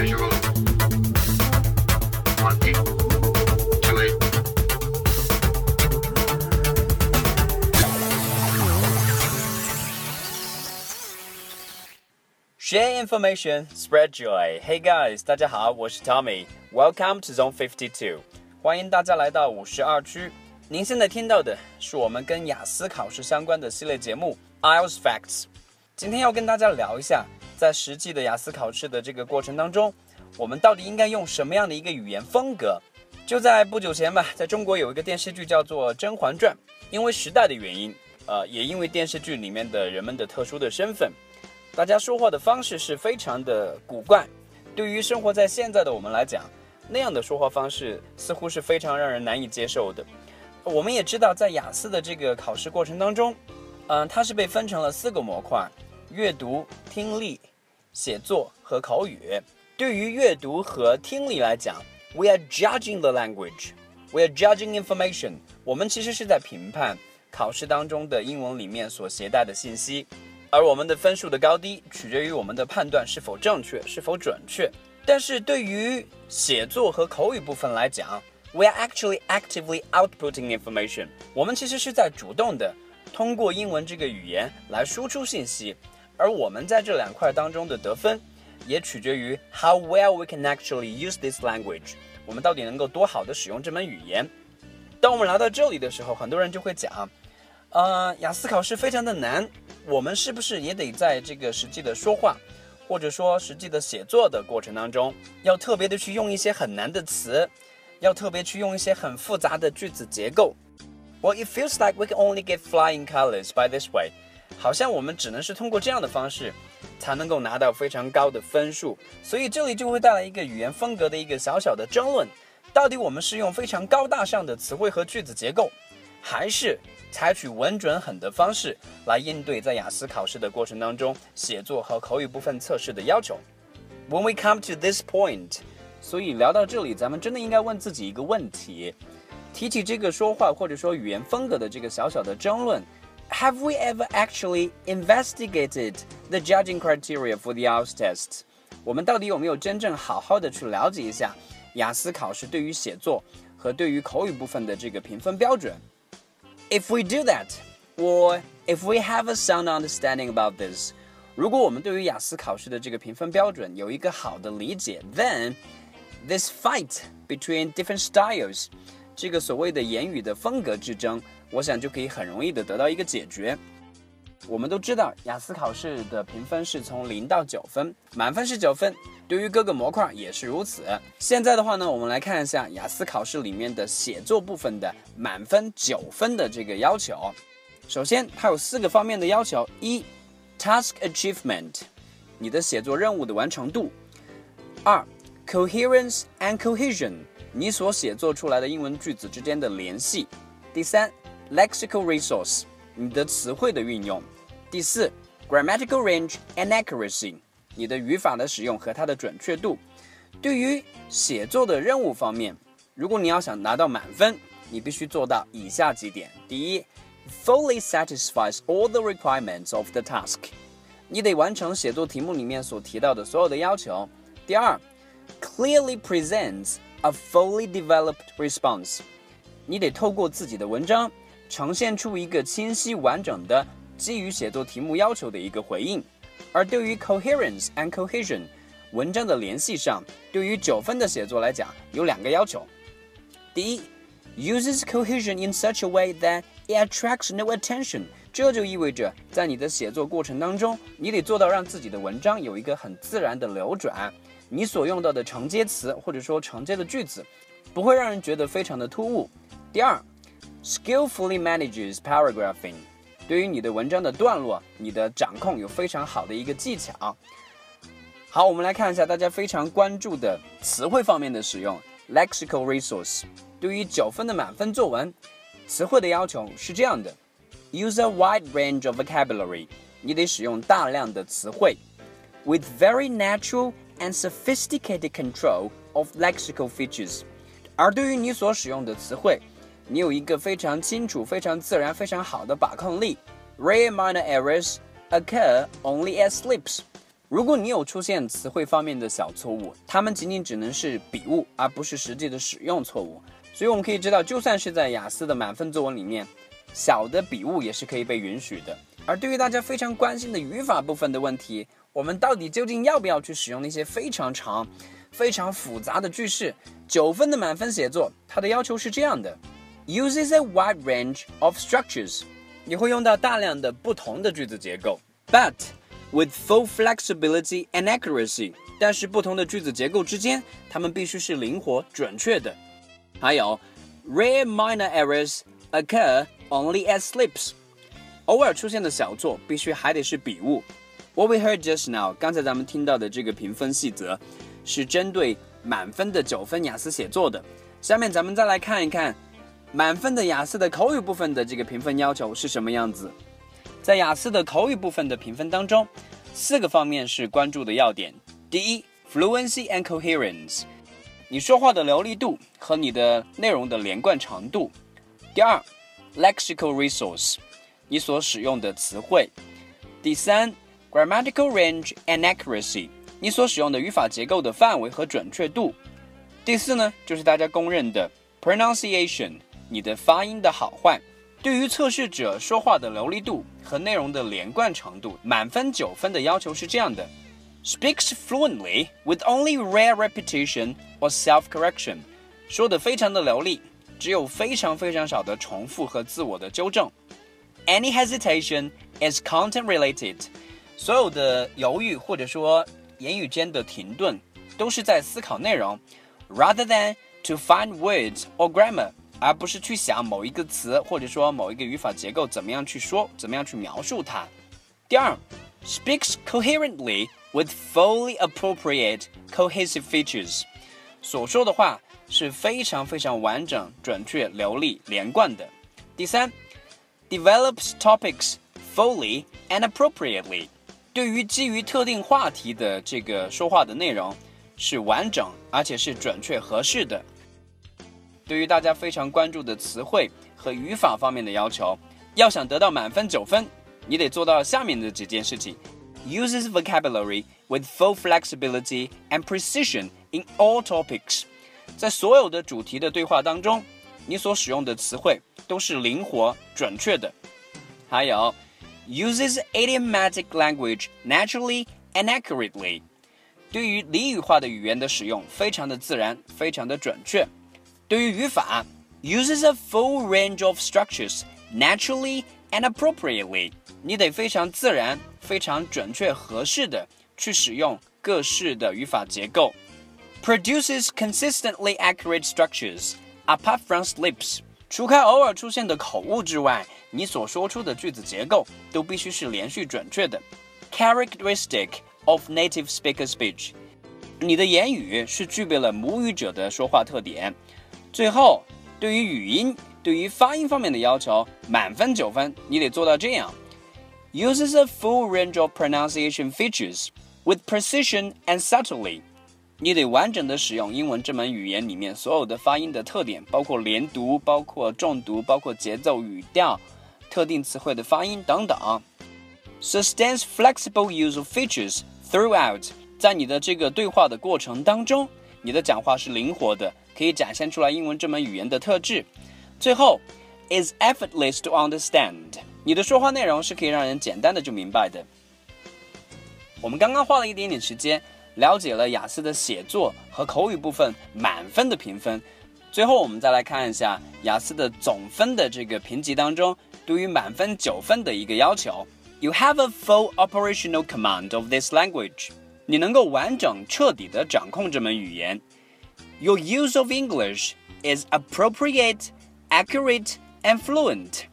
Visual. One, two, eight. Share information, spread joy. Hey guys，大家好，我是 Tommy。Welcome to Zone Fifty Two，欢迎大家来到五十二区。您现在听到的是我们跟雅思考试相关的系列节目 IELTS Facts。今天要跟大家聊一下，在实际的雅思考试的这个过程当中，我们到底应该用什么样的一个语言风格？就在不久前吧，在中国有一个电视剧叫做《甄嬛传》，因为时代的原因，呃，也因为电视剧里面的人们的特殊的身份。大家说话的方式是非常的古怪，对于生活在现在的我们来讲，那样的说话方式似乎是非常让人难以接受的。我们也知道，在雅思的这个考试过程当中，嗯、它是被分成了四个模块：阅读、听力、写作和口语。对于阅读和听力来讲，we are judging the language，we are judging information。我们其实是在评判考试当中的英文里面所携带的信息。而我们的分数的高低取决于我们的判断是否正确、是否准确。但是对于写作和口语部分来讲，we are actually actively outputting information。我们其实是在主动的通过英文这个语言来输出信息，而我们在这两块当中的得分，也取决于 how well we can actually use this language。我们到底能够多好的使用这门语言？当我们来到这里的时候，很多人就会讲，呃，雅思考试非常的难。我们是不是也得在这个实际的说话，或者说实际的写作的过程当中，要特别的去用一些很难的词，要特别去用一些很复杂的句子结构？Well, it feels like we can only get flying colors by this way。 好像我们只能是通过这样的方式，才能够拿到非常高的分数。所以这里就会带来一个语言风格的一个小小的争论：到底我们是用非常高大上的词汇和句子结构，还是？采取稳准狠的方式来应对在雅思考试的过程当中写作和口语部分测试的要求。When we come to this point，所以聊到这里，咱们真的应该问自己一个问题：提起这个说话或者说语言风格的这个小小的争论 ，Have we ever actually investigated the judging criteria for the IELTS test？我们到底有没有真正好好的去了解一下雅思考试对于写作和对于口语部分的这个评分标准？If we do that, or if we have a sound understanding about this，如果我们对于雅思考试的这个评分标准有一个好的理解，then this fight between different styles，这个所谓的言语的风格之争， 我想就可以很容易的得到一个解决。我们都知道，雅思考试的评分是从零到九分，满分是九分。对于各个模块也是如此。现在的话呢，我们来看一下雅思考试里面的写作部分的满分九分的这个要求。首先，它有四个方面的要求：一，task achievement，你的写作任务的完成度；二，coherence and cohesion，你所写作出来的英文句子之间的联系；第三 ，lexical resource。你的词汇的运用，第四，grammatical range and accuracy，你的语法的使用和它的准确度。对于写作的任务方面，如果你要想拿到满分，你必须做到以下几点：第一，fully satisfies all the requirements of the task，你得完成写作题目里面所提到的所有的要求；第二，clearly presents a fully developed response，你得透过自己的文章。 呈现出一个清晰完整的基于写作题目要求的一个回应，而对于 coherence and cohesion 文章的联系上，对于九分的写作来讲有两个要求。第一，uses cohesion in such a way that it attracts no attention，这就意味着在你的写作过程当中，你得做到让自己的文章有一个很自然的流转，你所用到的承接词或者说承接的句子不会让人觉得非常的突兀。第二。skillfully manages paragraphing，对于你的文章的段落，你的掌控有非常好的一个技巧。好，我们来看一下大家非常关注的词汇方面的使用，lexical resource。对于九分的满分作文，词汇的要求是这样的：use a wide range of vocabulary，你得使用大量的词汇，with very natural and sophisticated control of lexical features。而对于你所使用的词汇， 你有一个非常清楚、非常自然、非常好的把控力。Rare minor errors occur only as slips。如果你有出现词汇方面的小错误，它们仅仅只能是笔误，而不是实际的使用错误。所以我们可以知道，就算是在雅思的满分作文里面，小的笔误也是可以被允许的。而对于大家非常关心的语法部分的问题，我们到底究竟要不要去使用那些非常长、非常复杂的句式？九分的满分写作，它的要求是这样的 ：uses a wide range of structures，你会用到大量的不同的句子结构，but with full flexibility and accuracy。但是不同的句子结构之间，它们必须是灵活准确的。还有，rare minor errors occur only as slips，偶尔出现的小错必须还得是笔误。What we heard just now，刚才咱们听到的这个评分细则，是针对满分的九分雅思写作的。下面咱们再来看一看 满分的雅思的口语部分的这个评分要求是什么样子。在雅思的口语部分的评分当中，四个方面是关注的要点。第一，fluency and coherence。你说话的流利度和你的内容的连贯程度。第二，lexical resource，你所使用的词汇。第三，grammatical range and accuracy，你所使用的语法结构的范围和准确度。第四呢，就是大家公认的 pronunciation，你的发音的好坏。对于测试者说话的流利度和内容的连贯程度，满分九分的要求是这样的。Speaks fluently with only rare repetition or self-correction，说的非常的流利，只有非常非常少的重复和自我的纠正。Any hesitation is content-related，所有的犹豫或者说言语间的停顿，都是在思考内容，rather than to find words or grammar， 而不是去想某一个词或者说某一个语法结构怎么样去说，怎么样去描述它。第二，speaks coherently。with fully appropriate cohesive features，所说的话是非常非常完整、准确、流利、连贯的。第三，develops topics fully and appropriately，对于基于特定话题的这个说话的内容是完整而且是准确合适的。 对于大家非常关注的词汇和语法方面的要求，要想得到满分九分，你得做到下面的几件事情。uses vocabulary with full flexibility and precision in all topics。在所有的主题的对话当中，你所使用的词汇都是灵活准确的。还有，uses idiomatic language naturally and accurately。对于俚语化的语言的使用，非常的自然，非常的准确。 对于语法，uses a full range of structures naturally and appropriately。你得非常自然。非常准确合适的去使用各式的语法结构，produces consistently accurate structures apart from slips。除开偶尔出现的口误之外，你所说出的句子结构都必须是连续准确的。Characteristic of native speaker speech，你的言语是具备了母语者的说话特点。 最后，对于语音、对于发音方面的要求，满分九分，你得做到这样。uses a full range of pronunciation features with precision and subtlety。你得完整的使用英文这门语言里面所有的发音的特点，包括连读、包括重读、包括节奏、语调、特定词汇的发音等等。Sustains flexible use of features throughout。在你的这个对话的过程当中，你的讲话是灵活的，可以展现出来英文这门语言的特质。最后，is effortless to understand。你的说话内容是可以让人简单的就明白的。我们刚刚花了一点点时间，了解了雅思的写作和口语部分满分的评分。最后，我们再来看一下雅思的总分的这个评级当中，对于满分九分的一个要求。You have a full operational command of this language。你能够完整彻底的掌控这门语言。Your use of English is appropriate, accurate, and fluent。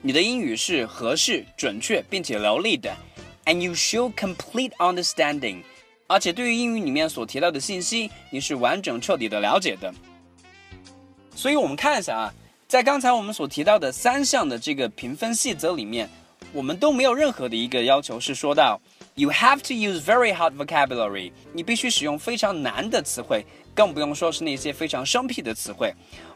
你的英语是合适、准确并且流利的，and you show complete understanding。而且对于英语里面所提到的信息，你是完整彻底的了解的。所以，我们看一下啊，在刚才我们所提到的三项的这个评分细则里面， 我们都没有任何的一个要求是说到 you have to use very hard vocabulary，你必须使用非常难的词汇，更不用说是那些非常生僻的词汇。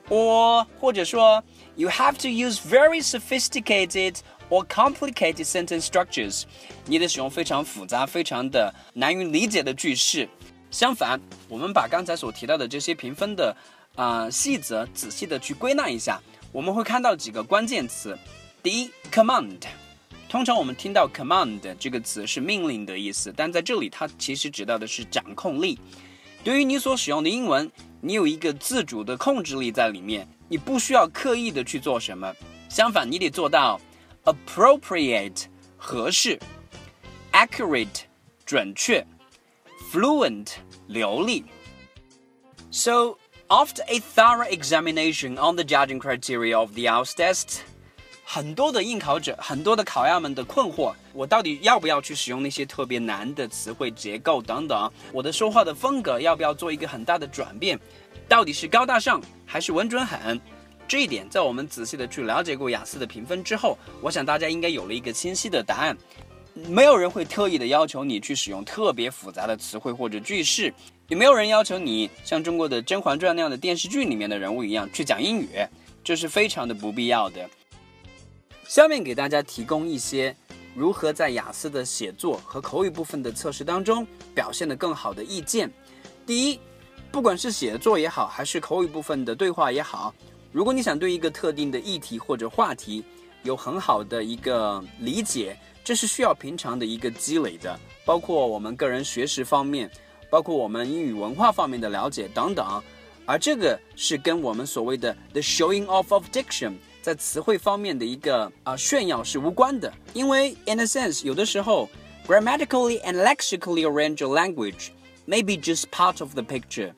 or 或者说 you have to use very sophisticated or complicated sentence structures，你得使用非常复杂、非常的难于理解的句式。相反，我们把刚才所提到的这些评分的啊、细则仔细的去归纳一下，我们会看到几个关键词。第一，command。通常我们听到 command 这个词是命令的意思，但在这里它其实指到的是掌控力。对于你所使用的英文，你有一个自主的控制力在里面，你不需要刻意的去做什么。相反，你得做到 appropriate 合适，accurate 准确，fluent 流利。So after a thorough examination on the judging criteria of the IELTS test. 很多的应考者，很多的考鸭们的困惑，我到底要不要去使用那些特别难的词汇结构等等？我的说话的风格要不要做一个很大的转变？到底是高大上还是稳准狠？这一点，在我们仔细的去了解过雅思的评分之后，我想大家应该有了一个清晰的答案。没有人会特意的要求你去使用特别复杂的词汇或者句式，也没有人要求你像中国的《甄嬛传》那样的电视剧里面的人物一样去讲英语，这是非常的不必要的。下面给大家提供一些如何在雅思的写作和口语部分的测试当中表现得更好的意见。第一，不管是写作也好，还是口语部分的对话也好，如果你想对一个特定的议题或者话题有很好的一个理解，这是需要平常的一个积累的，包括我们个人学识方面，包括我们英语文化方面的了解等等。而这个是跟我们所谓的 the showing off of diction。在词汇方面的一个啊炫耀是无关的，因为 in a sense 有的时候 grammatically and lexically arrange a language may be just part of the picture。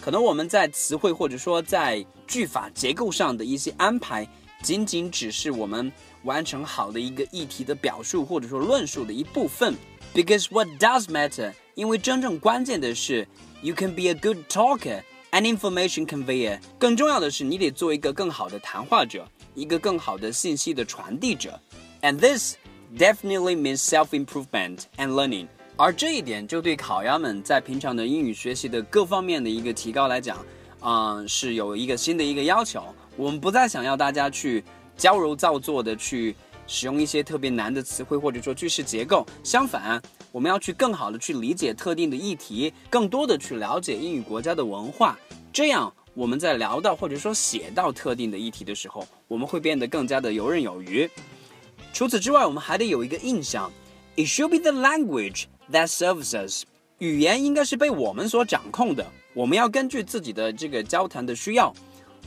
可能我们在词汇或者说在句法结构上的一些安排，仅仅只是我们完成好的一个议题的表述或者说论述的一部分。Because what does matter？因为真正关键的是 you can be a good talker An information conveyor。更重要的是，你得做一个更好的谈话者。一个更好的信息的传递者，and this definitely means self-improvement and learning。而这一点就对考鸭们在平常的英语学习的各方面的一个提高来讲，啊、呃，是有一个新的一个要求。我们不再想要大家去矫揉造作的去使用一些特别难的词汇或者说句式结构，相反，我们要去更好的去理解特定的议题，更多的去了解英语国家的文化，这样。我们在聊到或者说写到特定的议题的时候，我们会变得更加的游刃有余。除此之外，我们还得有一个印象：It should be the language that serves us。语言应该是被我们所掌控的。我们要根据自己的这个交谈的需要，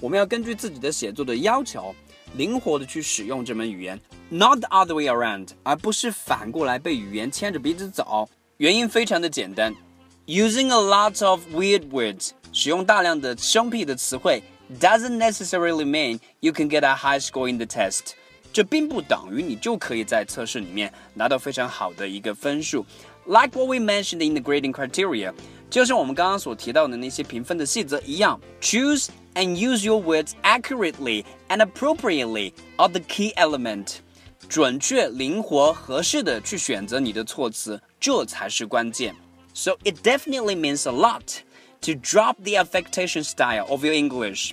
我们要根据自己的写作的要求，灵活的去使用这门语言，not the other way around，而不是反过来被语言牵着鼻子走。原因非常的简单，using a lot of weird words。使用大量的生僻的词汇 doesn't necessarily mean you can get a high score in the test。这并不等于你就可以在测试里面拿到非常好的一个分数。Like what we mentioned in the grading criteria，就像我们刚刚所提到的那些评分的细则一样，choose and use your words accurately and appropriately are the key element。准确、灵活、合适的去选择你的措辞，这才是关键。So it definitely means a lot。to drop the affectation style of your English。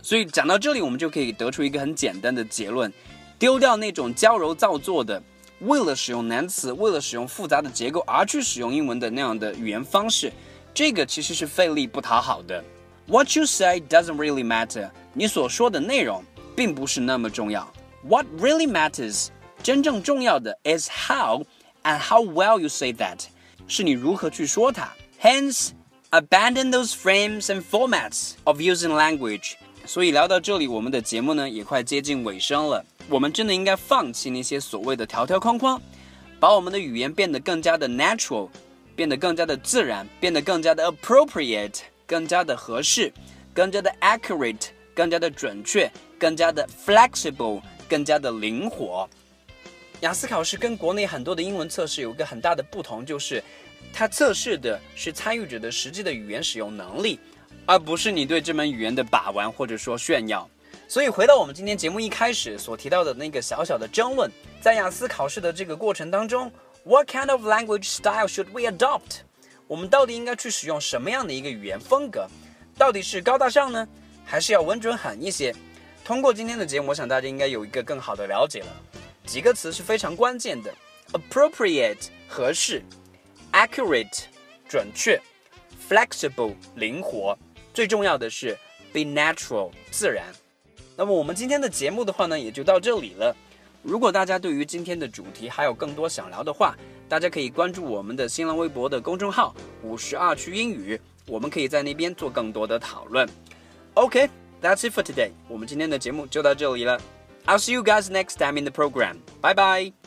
所以讲到这里，我们就可以得出一个很简单的结论：丢掉那种矫揉造作的， 为了使用难词、为了使用复杂的结构而去使用英文的那样的语言方式，这个其实是费力不讨好的。What you say doesn't really matter。你所说的内容并不是那么重要。What really matters，真正重要的 is how and how well you say that，是你如何去说它。Hence。Abandon those frames and formats of using language。 所以聊到这里，我们的节目呢也快接近尾声了。我们真的应该放弃那些所谓的条条框框，把我们的语言变得更加的 natural，变得更加的自然，变得更加的 appropriate，更加的合适，更加的 accurate，更加的准确，更加的 flexible，更加的灵活。雅思考试跟国内很多的英文测试有一个很大的不同，就是它测试的是参与者的实际的语言使用能力，而不是你对这门语言的把玩或者说炫耀。所以回到我们今天节目一开始所提到的那个小小的争论，在雅思考试的这个过程当中，What kind of language style should we adopt？我们到底应该去使用什么样的一个语言风格？到底是高大上呢，还是要稳准狠一些？通过今天的节目，我想大家应该有一个更好的了解了。几个词是非常关键的：appropriate 合适，accurate 准确，flexible 灵活，最重要的是 be natural 自然。那么我们今天的节目的话呢，也就到这里了。如果大家对于今天的主题还有更多想聊的话，大家可以关注我们的新浪微博的公众号“五十二区英语”，我们可以在那边做更多的讨论。OK，that's it for today。我们今天的节目就到这里了。I'll see you guys next time in the program. Bye bye.